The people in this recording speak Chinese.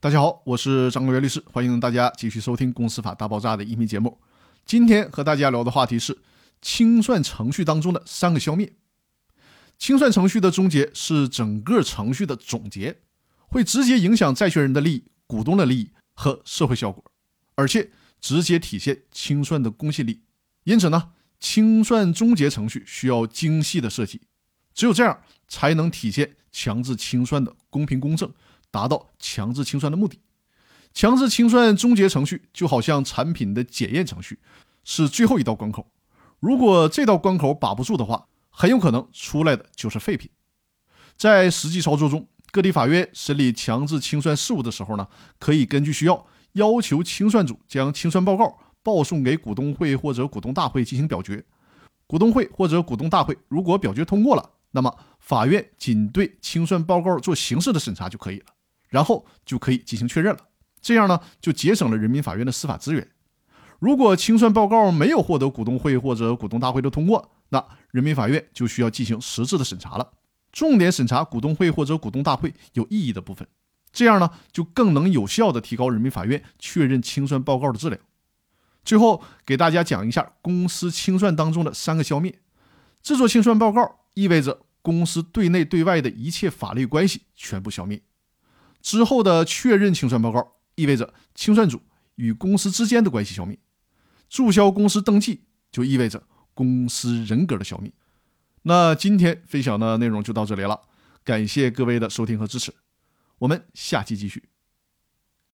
大家好，我是张国元律师，欢迎大家继续收听《公司法大爆炸》的音频节目。今天和大家聊的话题是清算程序当中的三个消灭。清算程序的终结是整个程序的总结，会直接影响债权人的利益、股东的利益和社会效果，而且直接体现清算的公信力。因此呢，清算终结程序需要精细的设计，只有这样才能体现强制清算的公平公正。达到强制清算的目的，强制清算终结程序就好像产品的检验程序，是最后一道关口。如果这道关口把不住的话，很有可能出来的就是废品。在实际操作中，各地法院审理强制清算事务的时候呢，可以根据需要要求清算组将清算报告报送给股东会或者股东大会进行表决。股东会或者股东大会如果表决通过了，那么法院仅对清算报告做形式的审查就可以了。然后就可以进行确认了，这样呢就节省了人民法院的司法资源。如果清算报告没有获得股东会或者股东大会的通过，那人民法院就需要进行实质的审查了，重点审查股东会或者股东大会有异议的部分，这样呢就更能有效的提高人民法院确认清算报告的质量。最后给大家讲一下公司清算当中的三个消灭：制作清算报告意味着公司对内对外的一切法律关系全部消灭。之后的确认清算报告意味着清算组与公司之间的关系消灭，注销公司登记就意味着公司人格的消灭。那今天分享的内容就到这里了，感谢各位的收听和支持，我们下期继续。